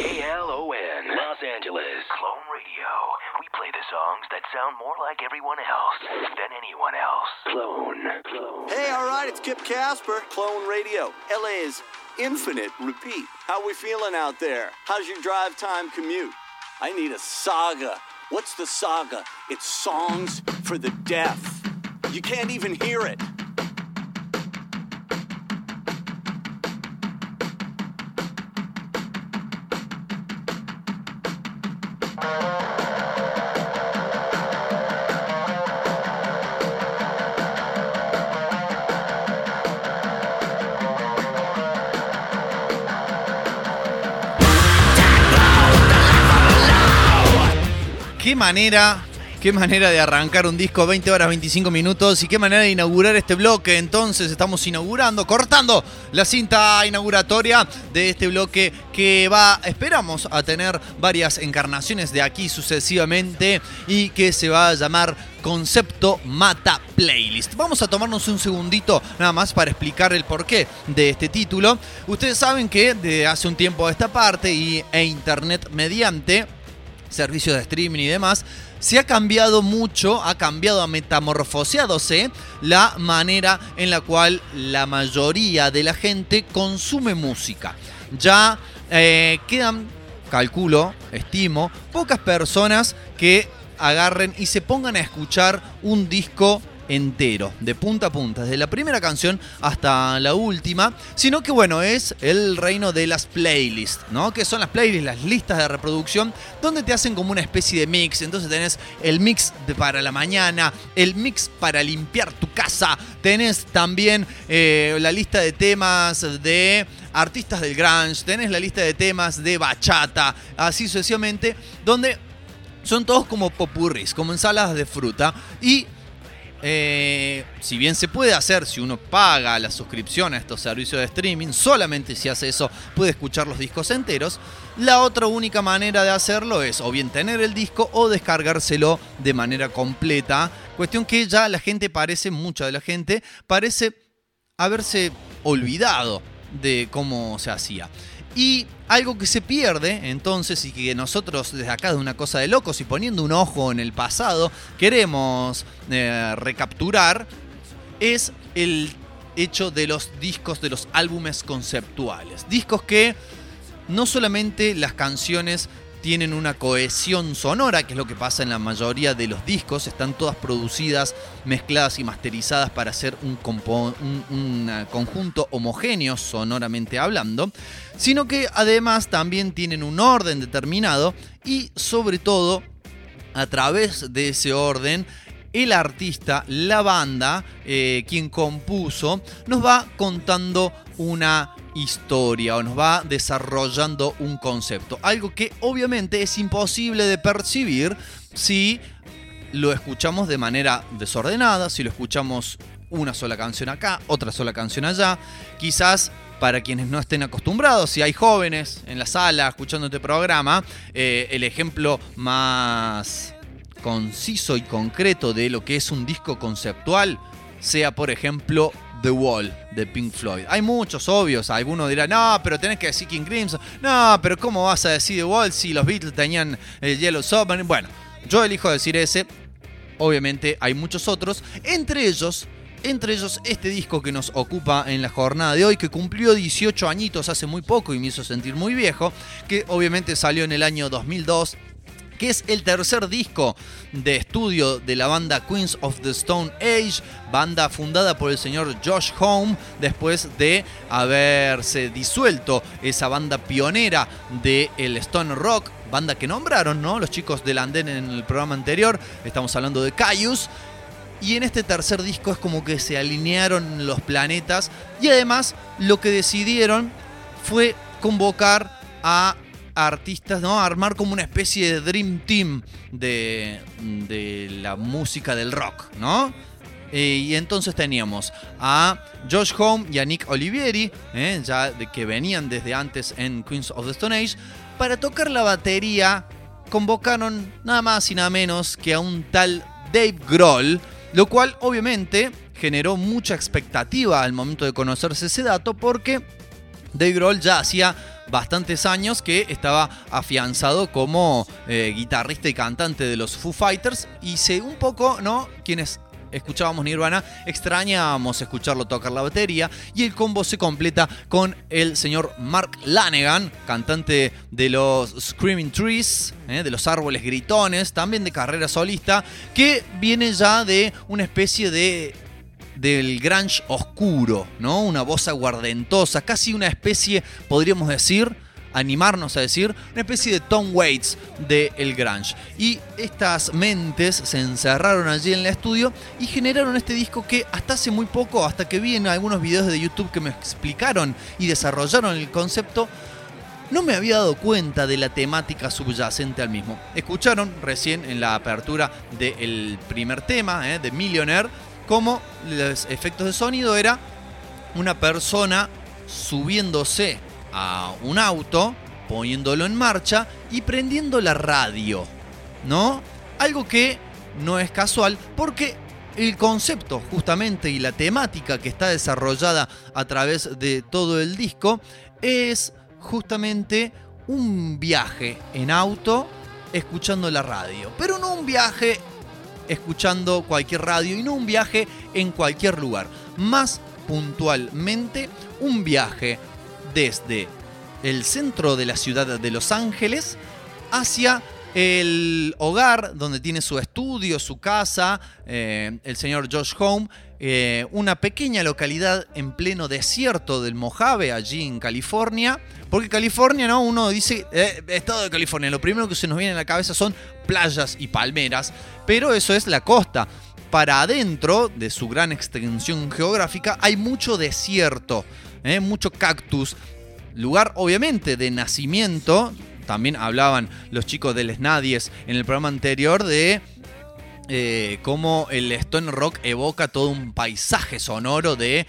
KLON, Los Angeles. Clone Radio. We play the songs that sound more like everyone else than anyone else. Clone. Clone. Hey, all right, it's Kip Casper, Clone Radio. LA's infinite repeat. How we feeling out there? How's your drive time commute? I need a saga. What's the saga? It's songs for the deaf. You can't even hear it. Qué manera, qué manera de arrancar un disco 20 horas 25 minutos y qué manera de inaugurar este bloque. Entonces estamos inaugurando, cortando la cinta inauguratoria de este bloque que va, esperamos, a tener varias encarnaciones de aquí sucesivamente y que se va a llamar Concepto Mata Playlist. Vamos a tomarnos un segundito nada más para explicar el porqué de este título. Ustedes saben que de hace un tiempo a esta parte y, e internet mediante servicios de streaming y demás, se ha cambiado mucho, ha cambiado, ha metamorfoseadose la manera en la cual la mayoría de la gente consume música. Ya eh, quedan, calculo, estimo, pocas personas que agarren y se pongan a escuchar un disco entero, de punta a punta, desde la primera canción hasta la última, sino que bueno, es el reino de las playlists, ¿no? Que son las playlists, las listas de reproducción, donde te hacen como una especie de mix, entonces tenés el mix de para la mañana, el mix para limpiar tu casa, tenés también eh, la lista de temas de artistas del grunge, tenés la lista de temas de bachata, así sucesivamente, donde son todos como popurris, como ensaladas de fruta y eh, si bien se puede hacer si uno paga la suscripción a estos servicios de streaming, solamente si hace eso puede escuchar los discos enteros. La otra única manera de hacerlo es o bien tener el disco o descargárselo de manera completa. Cuestión que ya la gente parece, mucha de la gente, parece haberse olvidado de cómo se hacía. Y algo que se pierde, entonces, y que nosotros desde acá de una cosa de locos y poniendo un ojo en el pasado, queremos eh, recapturar, es el hecho de los discos, de los álbumes conceptuales. Discos que no solamente las canciones tienen una cohesión sonora, que es lo que pasa en la mayoría de los discos, están todas producidas, mezcladas y masterizadas para hacer un, un- eh, conjunto homogéneo sonoramente hablando, sino que además también tienen un orden determinado y sobre todo a través de ese orden, el artista, la banda, eh, quien compuso, nos va contando una historia o nos va desarrollando un concepto. Algo que obviamente es imposible de percibir si lo escuchamos de manera desordenada, si lo escuchamos una sola canción acá, otra sola canción allá, quizás para quienes no estén acostumbrados, si hay jóvenes en la sala escuchando este programa, eh, el ejemplo más conciso y concreto de lo que es un disco conceptual sea, por ejemplo, The Wall de Pink Floyd. Hay muchos obvios, algunos dirán, no, pero tenés que decir King Crimson, no, pero ¿cómo vas a decir The Wall si los Beatles tenían el Yellow Submarine? Bueno, yo elijo decir ese, obviamente hay muchos otros, entre ellos... Entre ellos este disco que nos ocupa en la jornada de hoy, que cumplió 18 añitos hace muy poco y me hizo sentir muy viejo, que obviamente salió en el año 2002, que es el tercer disco de estudio de la banda Queens of the Stone Age, banda fundada por el señor Josh Home después de haberse disuelto esa banda pionera del el Stone Rock, banda que nombraron, ¿no? Los chicos del Andén en el programa anterior, estamos hablando de Caius. Y en este tercer disco es como que se alinearon los planetas y además lo que decidieron fue convocar a artistas, ¿no? Armar como una especie de Dream Team de, de la música del rock, ¿no? Eh, y entonces teníamos a Josh Home y a Nick Olivieri, ¿eh? ya de que venían desde antes en Queens of the Stone Age, para tocar la batería convocaron nada más y nada menos que a un tal Dave Grohl, lo cual obviamente generó mucha expectativa al momento de conocerse ese dato porque Dave Grohl ya hacía bastantes años que estaba afianzado como eh, guitarrista y cantante de los Foo Fighters. Y se un poco, ¿no? Quienes escuchábamos Nirvana, extrañábamos escucharlo tocar la batería. Y el combo se completa con el señor Mark Lanegan, cantante de los Screaming Trees, eh, de los árboles gritones, también de carrera solista, que viene ya de una especie de del grunge oscuro, ¿no? Una voz aguardentosa, casi una especie, podríamos decir, animarnos a decir, una especie de Tom Waits del el grunge. Y estas mentes se encerraron allí en el estudio y generaron este disco que hasta hace muy poco, hasta que vi en algunos videos de YouTube que me explicaron y desarrollaron el concepto, no me había dado cuenta de la temática subyacente al mismo. Escucharon recién en la apertura del primer tema, ¿eh? de Millionaire, como los efectos de sonido era una persona subiéndose a un auto, poniéndolo en marcha y prendiendo la radio, ¿no? Algo que no es casual porque el concepto justamente y la temática que está desarrollada a través de todo el disco es justamente un viaje en auto escuchando la radio, pero no un viaje escuchando cualquier radio y no un viaje en cualquier lugar. Más puntualmente, un viaje desde el centro de la ciudad de Los Ángeles hacia el hogar donde tiene su estudio, su casa, eh, el señor Josh Home, eh, una pequeña localidad en pleno desierto del Mojave, allí en California. Porque California, ¿no? Uno dice, eh, estado de California, lo primero que se nos viene a la cabeza son playas y palmeras, pero eso es la costa. Para adentro de su gran extensión geográfica hay mucho desierto, mucho cactus, lugar obviamente de nacimiento también hablaban los chicos del Snadies en el programa anterior de eh, cómo el Stone Rock evoca todo un paisaje sonoro de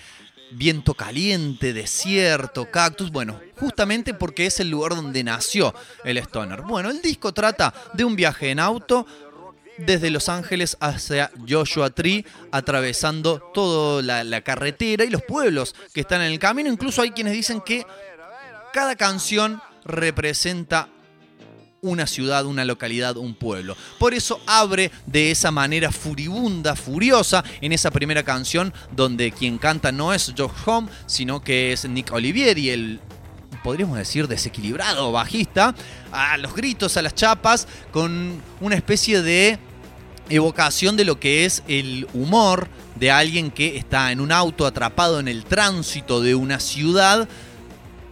viento caliente, desierto, cactus. Bueno, justamente porque es el lugar donde nació el Stoner. Bueno, el disco trata de un viaje en auto desde Los Ángeles hacia Joshua Tree, atravesando toda la, carretera y los pueblos que están en el camino. Incluso hay quienes dicen que cada canción representa una ciudad, una localidad, un pueblo. Por eso abre de esa manera furibunda, furiosa, en esa primera canción donde quien canta no es Josh Home, sino que es Nick Olivieri, el podríamos decir desequilibrado bajista, a los gritos, a las chapas, con una especie de evocación de lo que es el humor de alguien que está en un auto atrapado en el tránsito de una ciudad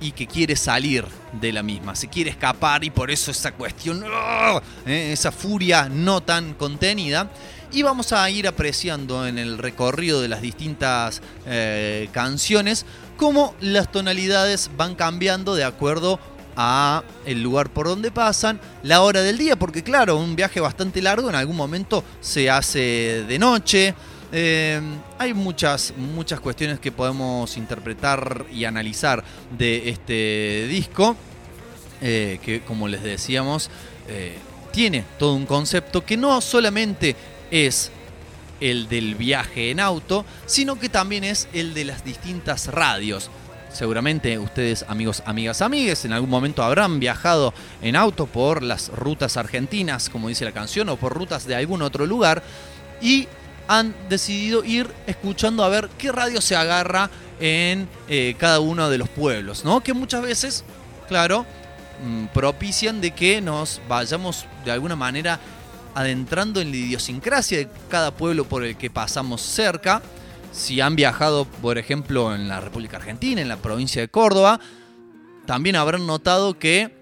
y que quiere salir de la misma, se quiere escapar y por eso esa cuestión, ¡ah! ¿eh? esa furia no tan contenida. Y vamos a ir apreciando en el recorrido de las distintas eh, canciones cómo las tonalidades van cambiando de acuerdo a el lugar por donde pasan, la hora del día, porque claro, un viaje bastante largo en algún momento se hace de noche, eh, hay muchas, muchas cuestiones que podemos interpretar y analizar de este disco, eh, que como les decíamos, eh, tiene todo un concepto que no solamente es el del viaje en auto, sino que también es el de las distintas radios. Seguramente ustedes, amigos, amigas, amigues, en algún momento habrán viajado en auto por las rutas argentinas, como dice la canción, o por rutas de algún otro lugar. Y han decidido ir escuchando a ver qué radio se agarra en eh, cada uno de los pueblos, ¿no? Que muchas veces, claro, mm, propician de que nos vayamos de alguna manera adentrando en la idiosincrasia de cada pueblo por el que pasamos cerca. Si han viajado, por ejemplo, en la República Argentina, en la provincia de Córdoba, también habrán notado que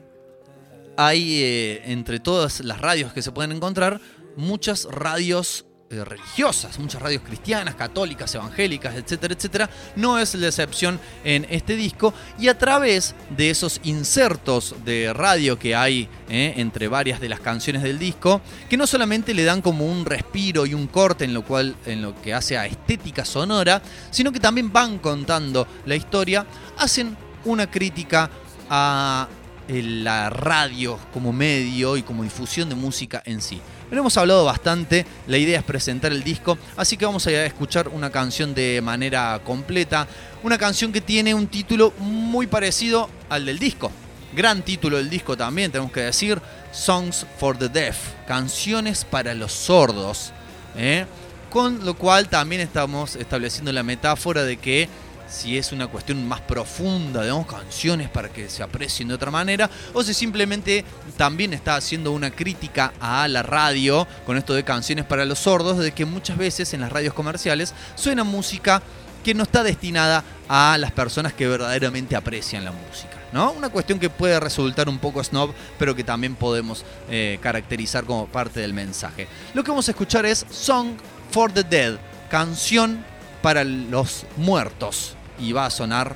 hay eh, entre todas las radios que se pueden encontrar muchas radios eh, religiosas, muchas radios cristianas, católicas, evangélicas, etcétera, etcétera. No es la excepción en este disco y a través de esos insertos de radio que hay eh, entre varias de las canciones del disco, que no solamente le dan como un respiro y un corte en lo cual en lo que hace a estética sonora, sino que también van contando la historia, hacen una crítica a la radio como medio y como difusión de música en sí. Lo hemos hablado bastante, la idea es presentar el disco, así que vamos a escuchar una canción de manera completa, una canción que tiene un título muy parecido al del disco. Gran título del disco también, tenemos que decir, Songs for the Deaf, canciones para los sordos. ¿eh? Con lo cual también estamos estableciendo la metáfora de que si es una cuestión más profunda, digamos, canciones para que se aprecien de otra manera, o si simplemente también está haciendo una crítica a la radio con esto de canciones para los sordos, de que muchas veces en las radios comerciales suena música que no está destinada a las personas que verdaderamente aprecian la música. ¿no? Una cuestión que puede resultar un poco snob, pero que también podemos eh, caracterizar como parte del mensaje. Lo que vamos a escuchar es Song for the Dead, canción para los muertos y va a sonar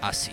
así.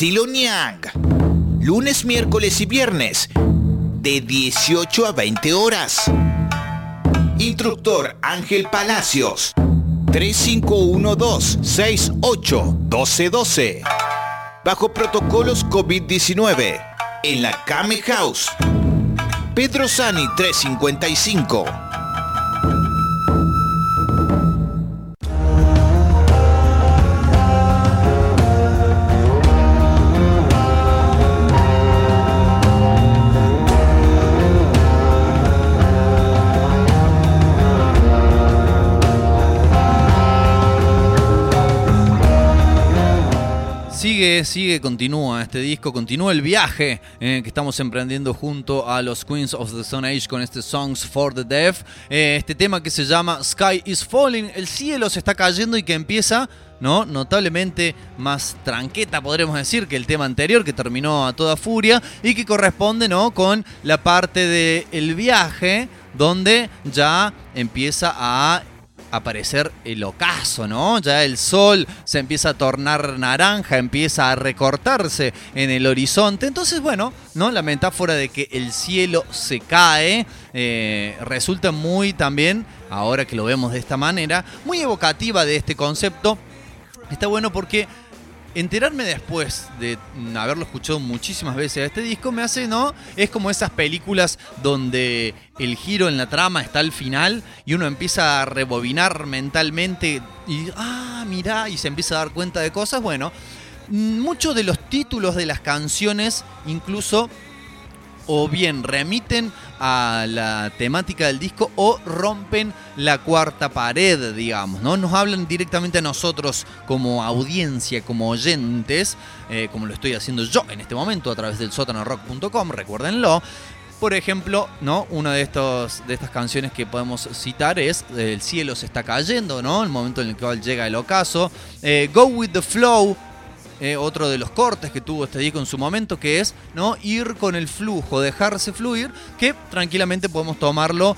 Estilo Nyang. Lunes, miércoles y viernes. De 18 a 20 horas. Instructor Ángel Palacios. 3512-681212. Bajo protocolos COVID-19. En la Kame House. Pedro Sani 355. Sigue, continúa este disco, continúa el viaje eh, que estamos emprendiendo junto a los Queens of the Stone Age con este Songs for the Deaf. Eh, este tema que se llama Sky is Falling, el cielo se está cayendo y que empieza ¿no? Notablemente más tranqueta, podremos decir, que el tema anterior, que terminó a toda furia, y que corresponde, ¿no? Con la parte del viaje, donde ya empieza a aparecer el ocaso, ¿no? Ya el sol se empieza a tornar naranja, empieza a recortarse en el horizonte. Entonces, bueno, ¿no? La metáfora de que el cielo se cae eh, resulta muy también, ahora que lo vemos de esta manera, muy evocativa de este concepto. Está bueno porque enterarme después de haberlo escuchado muchísimas veces a este disco me hace, ¿no? Es como esas películas donde el giro en la trama está al final y uno empieza a rebobinar mentalmente y, ah, mirá, y se empieza a dar cuenta de cosas. Bueno, muchos de los títulos de las canciones incluso o bien remiten a la temática del disco o rompen la cuarta pared, digamos, ¿no? Nos hablan directamente a nosotros como audiencia, como oyentes, eh, como lo estoy haciendo yo en este momento a través del sotanorock.com, recuérdenlo. Por ejemplo, ¿no? Una de, estos, de estas canciones que podemos citar es El cielo se está cayendo, ¿no? El momento en el cual llega el ocaso. Eh, Go with the flow, eh, otro de los cortes que tuvo este disco en su momento, que es ¿no? ir con el flujo, dejarse fluir, que tranquilamente podemos tomarlo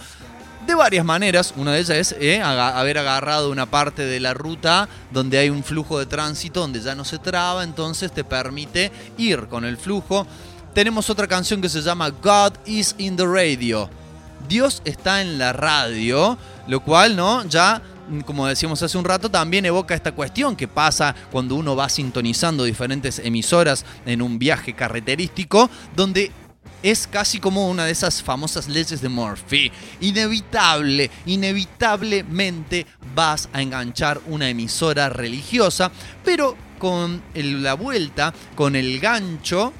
de varias maneras. Una de ellas es eh, haber agarrado una parte de la ruta donde hay un flujo de tránsito, donde ya no se traba, entonces te permite ir con el flujo. Tenemos otra canción que se llama God is in the Radio. Dios está en la radio, lo cual, ¿no? Ya como decíamos hace un rato, también evoca esta cuestión que pasa cuando uno va sintonizando diferentes emisoras en un viaje carreterístico, donde es casi como una de esas famosas leyes de Murphy. Inevitable, inevitablemente vas a enganchar una emisora religiosa, pero con la vuelta, con el gancho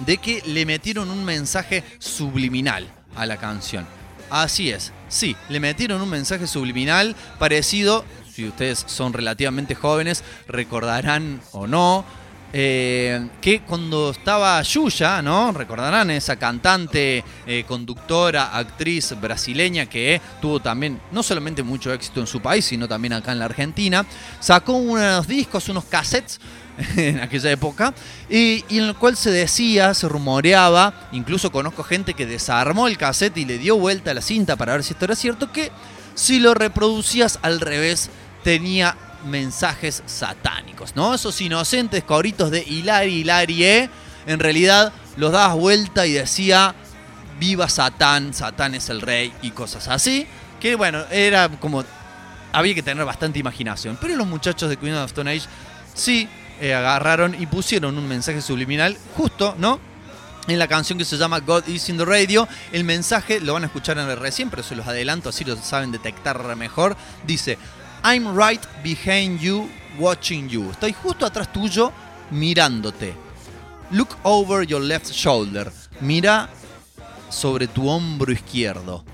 de que le metieron un mensaje subliminal a la canción. Así es, sí, le metieron un mensaje subliminal parecido, si ustedes son relativamente jóvenes, recordarán o no, eh, que cuando estaba Yuya, ¿no? Recordarán esa cantante, eh, conductora, actriz brasileña que tuvo también no solamente mucho éxito en su país, sino también acá en la Argentina, sacó unos discos, unos cassettes en aquella época, y, en el cual se decía, se rumoreaba, incluso conozco gente que desarmó el cassette y le dio vuelta a la cinta para ver si esto era cierto, que si lo reproducías al revés tenía mensajes satánicos, ¿no? Esos inocentes coritos de Hilari, Hilarie, en realidad los dabas vuelta y decía, viva Satán, Satán es el rey y cosas así, que bueno, era como, había que tener bastante imaginación, pero los muchachos de Queen of Stone Age sí eh, agarraron y pusieron un mensaje subliminal justo, ¿no? En la canción que se llama God is in the Radio, el mensaje lo van a escuchar en el recién, pero se los adelanto, así lo saben detectar mejor. Dice: I'm right behind you, watching you. Estoy justo atrás tuyo, mirándote. Look over your left shoulder. Mira sobre tu hombro izquierdo.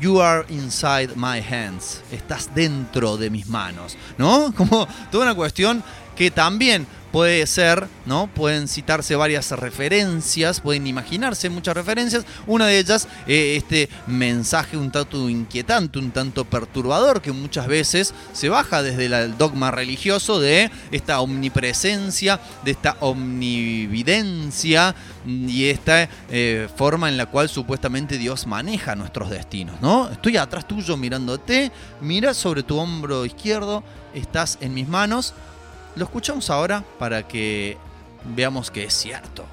You are inside my hands. Estás dentro de mis manos. ¿No? Como toda una cuestión que también puede ser, ¿no? Pueden citarse varias referencias, pueden imaginarse muchas referencias. Una de ellas, eh, este mensaje un tanto inquietante, un tanto perturbador, que muchas veces se baja desde el dogma religioso de esta omnipresencia, de esta omnividencia y esta eh, forma en la cual supuestamente Dios maneja nuestros destinos, ¿no? Estoy atrás tuyo mirándote, mira sobre tu hombro izquierdo, estás en mis manos Lo escuchamos ahora para que veamos que es cierto.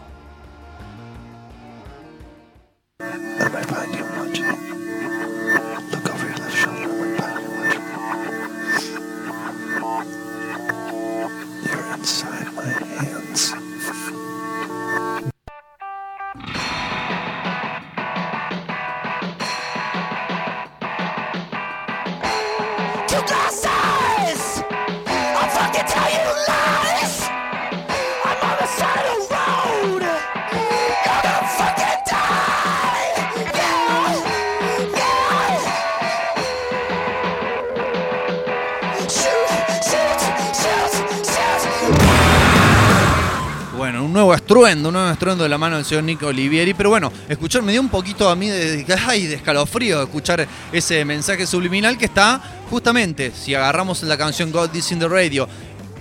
Estruendo, un nuevo estruendo de la mano del señor Nico Olivieri. Pero bueno, escuchar, me dio un poquito a mí de, ay, de escalofrío escuchar ese mensaje subliminal que está justamente, si agarramos la canción God This in the Radio,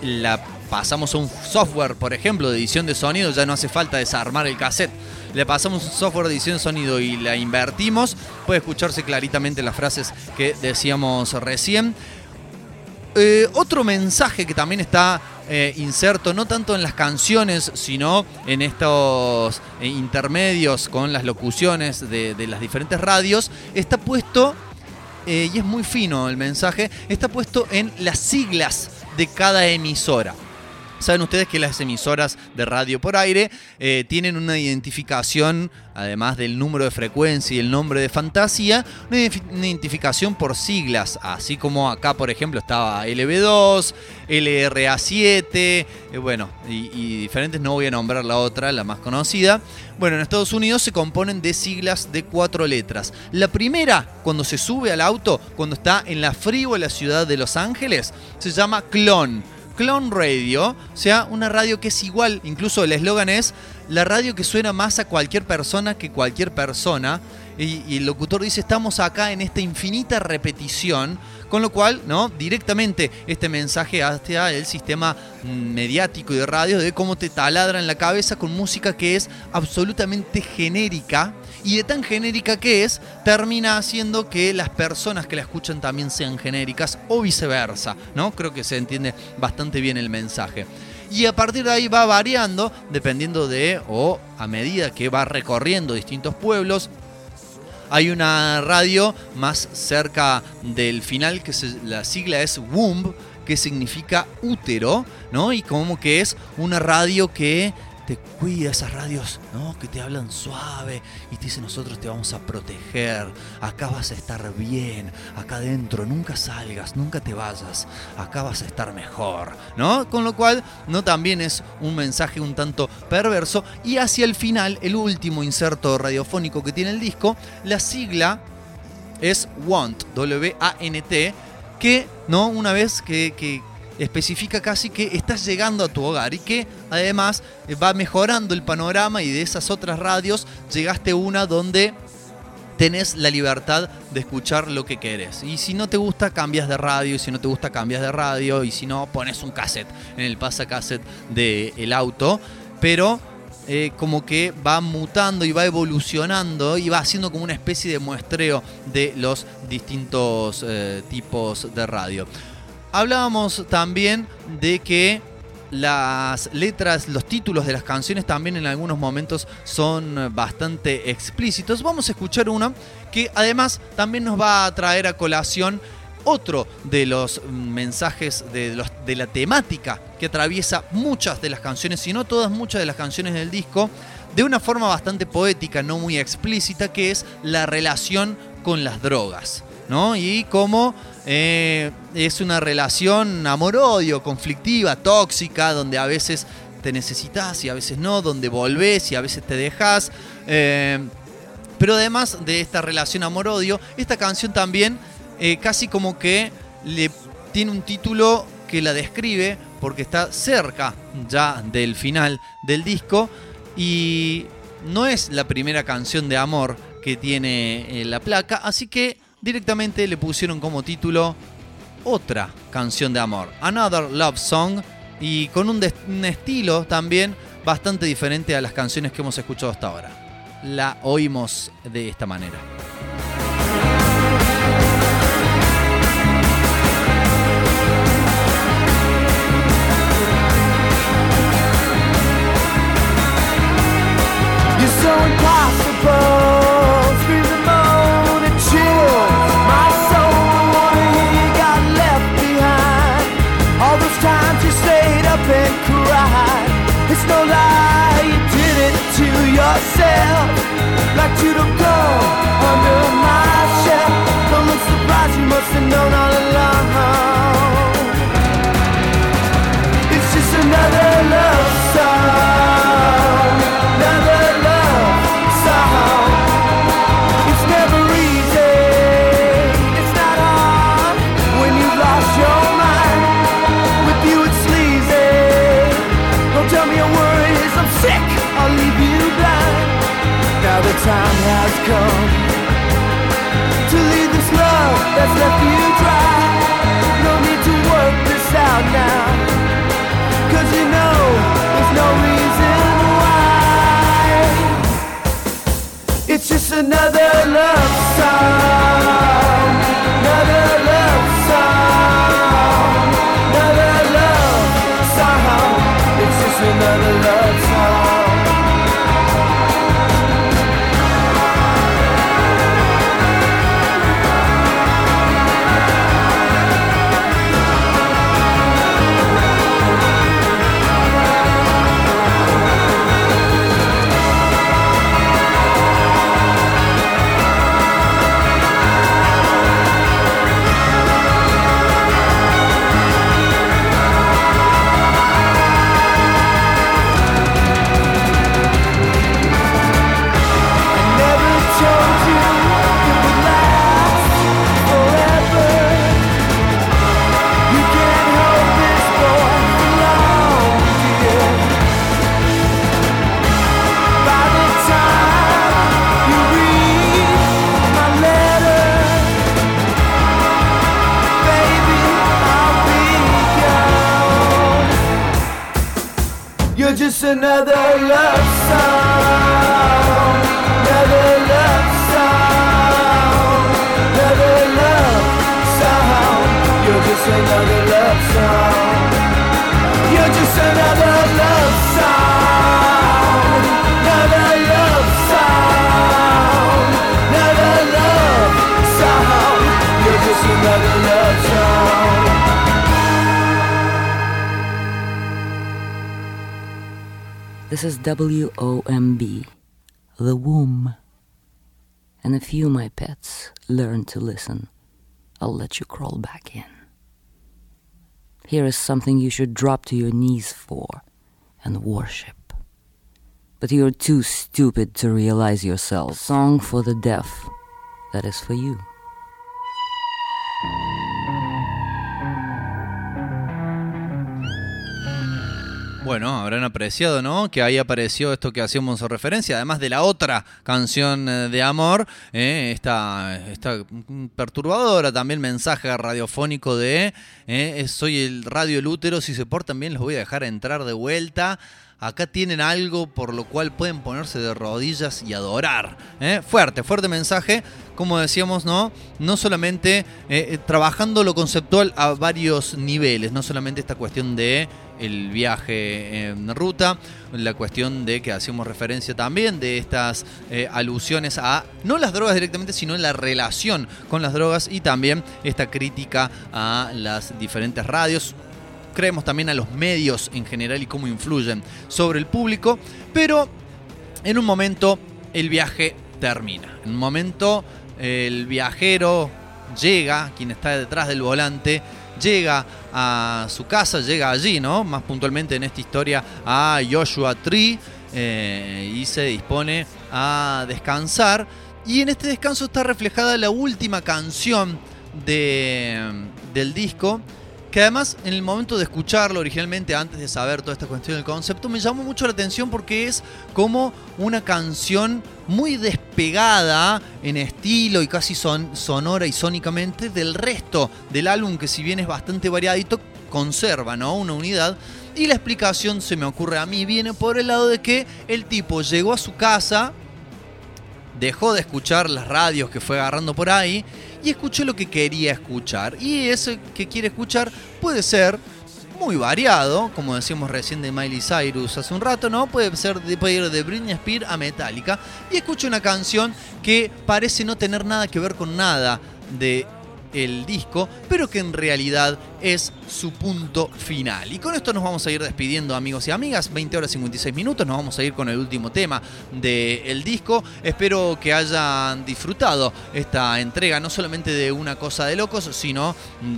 la pasamos a un software, por ejemplo, de edición de sonido, ya no hace falta desarmar el cassette. Le pasamos un software de edición de sonido y la invertimos, puede escucharse claritamente las frases que decíamos recién. Eh, otro mensaje que también está eh, inserto, no tanto en las canciones, sino en estos eh, intermedios con las locuciones de, las diferentes radios, está puesto, eh, y es muy fino el mensaje, está puesto en las siglas de cada emisora. Saben ustedes que las emisoras de radio por aire eh, tienen una identificación, además del número de frecuencia y el nombre de fantasía, una identif- una identificación por siglas, así como acá, por ejemplo, estaba LB2, LRA7, eh, bueno, y, y diferentes, no voy a nombrar la otra, la más conocida. Bueno, en Estados Unidos se componen de siglas de cuatro letras. La primera, cuando se sube al auto, cuando está en la frívola ciudad de Los Ángeles, se llama Clon. Clone Radio, o sea, una radio que es igual, incluso el eslogan es la radio que suena más a cualquier persona que cualquier persona. Y, el locutor dice, estamos acá en esta infinita repetición, con lo cual, ¿no? Directamente este mensaje hacia el sistema mediático y de radio de cómo te taladra en la cabeza con música que es absolutamente genérica. Y de tan genérica que es, termina haciendo que las personas que la escuchan también sean genéricas o viceversa, ¿no? Creo que se entiende bastante bien el mensaje. Y a partir de ahí va variando, dependiendo de, o a medida que va recorriendo distintos pueblos, hay una radio más cerca del final, que se- la sigla es WOMB, que significa útero, ¿no? Y como que es una radio que te cuida, esas radios, ¿no? Que te hablan suave y te dicen nosotros te vamos a proteger, acá vas a estar bien, acá adentro, nunca salgas, nunca te vayas, acá vas a estar mejor, ¿no? Con lo cual, no también es un mensaje un tanto perverso y hacia el final, el último inserto radiofónico que tiene el disco, la sigla es Want, W-A-N-T, que, ¿no? Una vez que, que especifica casi que estás llegando a tu hogar y que además eh, va mejorando el panorama y de esas otras radios llegaste una donde tenés la libertad de escuchar lo que querés. Y si no te gusta, cambias de radio. Y si no te gusta, cambias de radio. Y si no, pones un cassette en el pasacassette del auto. Pero eh, como que va mutando y va evolucionando y va haciendo como una especie de muestreo de los distintos eh, tipos de radio. Hablábamos también de que las letras, los títulos de las canciones también en algunos momentos son bastante explícitos. Vamos a escuchar uno que además también nos va a traer a colación otro de los mensajes de, los, de la temática que atraviesa muchas de las canciones, si no todas, muchas de las canciones del disco, de una forma bastante poética, no muy explícita, que es la relación con las drogas. Y cómo eh, es una relación amor-odio, conflictiva, tóxica, donde a veces te necesitas y a veces no, donde volvés y a veces te dejas. Eh, pero además de esta relación amor-odio, esta canción también eh, casi como que le tiene un título que la describe porque está cerca ya del final del disco y no es la primera canción de amor que tiene la placa, así que directamente le pusieron como título otra canción de amor, Another Love Song, y con un, estilo también bastante diferente a las canciones que hemos escuchado hasta ahora. La oímos de esta manera. This is WOMB, the womb. And if you, my pets, learn to listen, I'll let you crawl back in. Here is something you should drop to your knees for and worship. But you're too stupid to realize yourself. Song for the deaf, that is for you. Bueno, habrán apreciado, ¿no? Que ahí apareció esto que hacíamos referencia, además de la otra canción eh, de amor, eh, esta, esta perturbadora también mensaje radiofónico de eh, soy el radio el útero, si se portan bien los voy a dejar entrar de vuelta. Acá tienen algo por lo cual pueden ponerse de rodillas y adorar. ¿eh? Fuerte, fuerte mensaje. Como decíamos, ¿no? No solamente eh, eh, trabajando lo conceptual a varios niveles, no solamente esta cuestión de el viaje en ruta, la cuestión de que hacemos referencia también de estas eh, alusiones a no las drogas directamente, sino la relación con las drogas y también esta crítica a las diferentes radios, creemos también a los medios en general y cómo influyen sobre el público, pero en un momento el viaje termina. En un momento el viajero llega, quien está detrás del volante, llega a su casa, llega allí, ¿no? Más puntualmente en esta historia a Joshua Tree eh, y se dispone a descansar. Y en este descanso está reflejada la última canción de, del disco que además en el momento de escucharlo originalmente, antes de saber toda esta cuestión del concepto, me llamó mucho la atención porque es como una canción muy despegada en estilo y casi son, sonora y sónicamente del resto del álbum, que si bien es bastante variadito, conserva ¿no? una unidad. Y la explicación se me ocurre a mí, viene por el lado de que el tipo llegó a su casa, dejó de escuchar las radios que fue agarrando por ahí y escuchó lo que quería escuchar. Y ese que quiere escuchar puede ser muy variado, como decíamos recién de Miley Cyrus hace un rato, ¿no? Puede ser de, puede ir de Britney Spears a Metallica. Y escucha una canción que parece no tener nada que ver con nada de el disco, pero que en realidad es su punto final. Y con esto nos vamos a ir despidiendo amigos y amigas, 20 horas 56 minutos, nos vamos a ir con el último tema del disco. Espero que hayan disfrutado esta entrega, no solamente de una cosa de locos, sino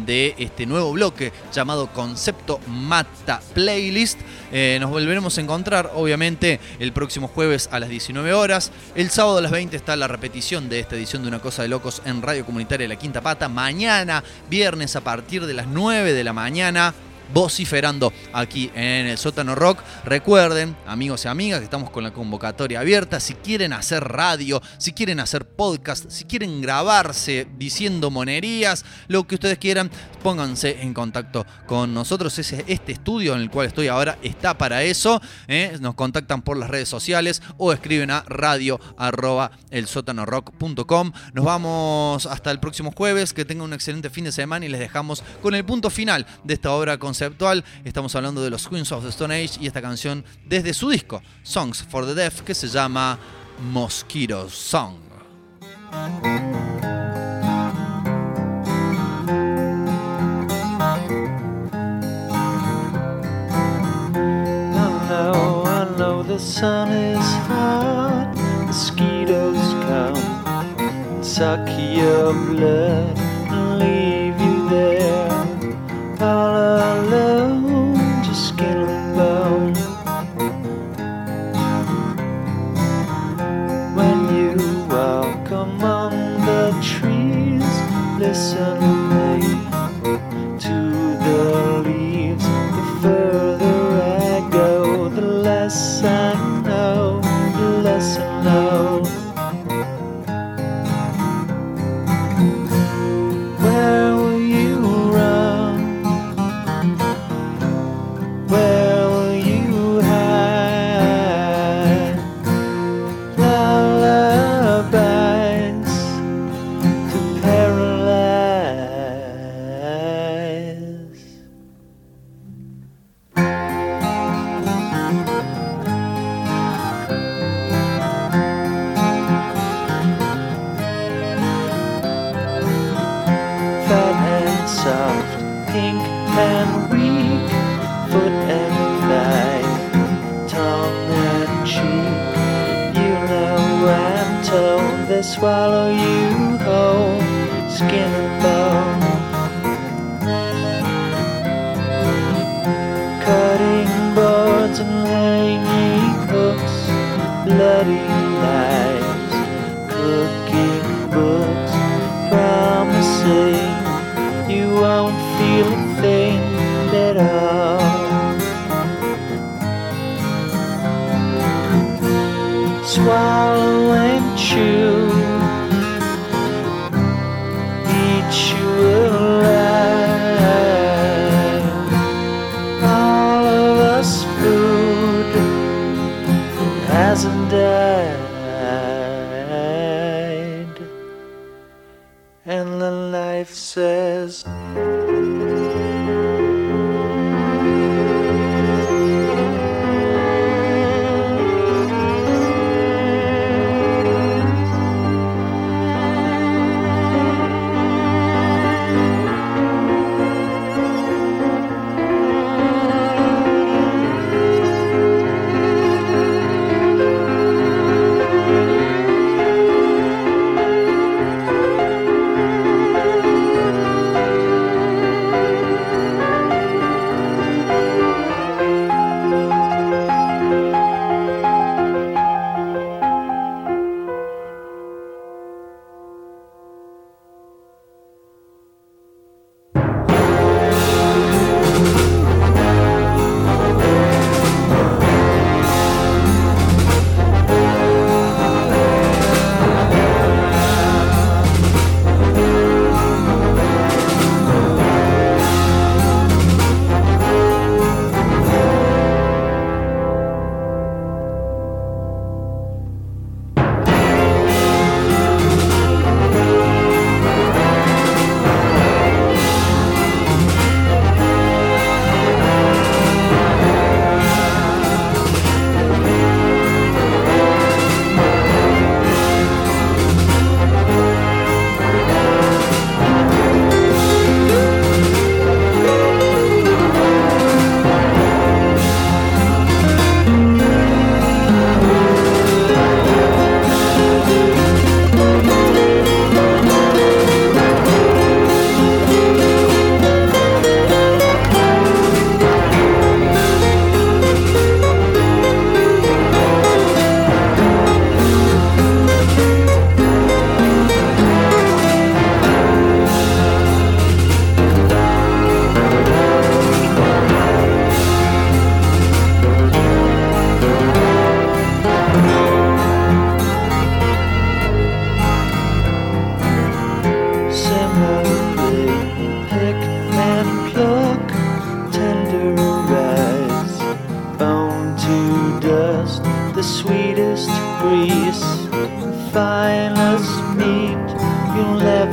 de este nuevo bloque llamado Concepto Mata Playlist. Eh, nos volveremos a encontrar, obviamente, el próximo jueves a las 19 horas. El sábado a las 20 está la repetición de esta edición de Una Cosa de Locos en Radio Comunitaria La Quinta Pata. Mañana, viernes, a partir de las 9 de la mañana vociferando aquí en el sótano rock. Recuerden, amigos y amigas, que estamos con la convocatoria abierta. Si quieren hacer radio, si quieren hacer podcast, si quieren grabarse diciendo monerías, lo que ustedes quieran, pónganse en contacto con nosotros. Este estudio en el cual estoy ahora está para eso. ¿eh? Nos contactan por las redes sociales o escriben a radio arroba elsótanorock.com. Nos vamos hasta el próximo jueves. Que tengan un excelente fin de semana y les dejamos con el punto final de esta obra conceptual. Estamos hablando de los Queens of the Stone Age y esta canción desde su disco Songs for the Deaf que se llama Mosquito Song. The sun is hot.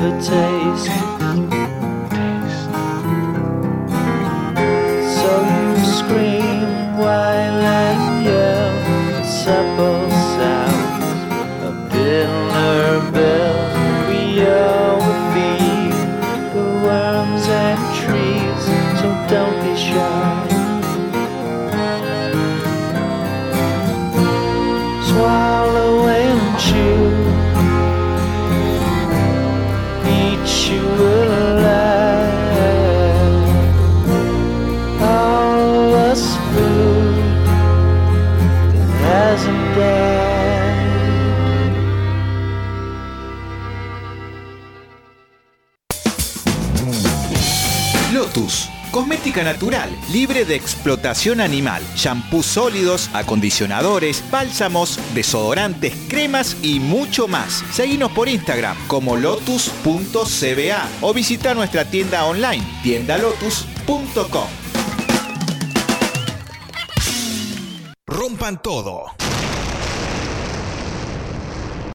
taste. Libre de explotación animal, shampoos sólidos, acondicionadores, bálsamos, desodorantes, cremas y mucho más. Seguinos por Instagram como lotus.cba o visita nuestra tienda online, tiendalotus.com. Rompan todo.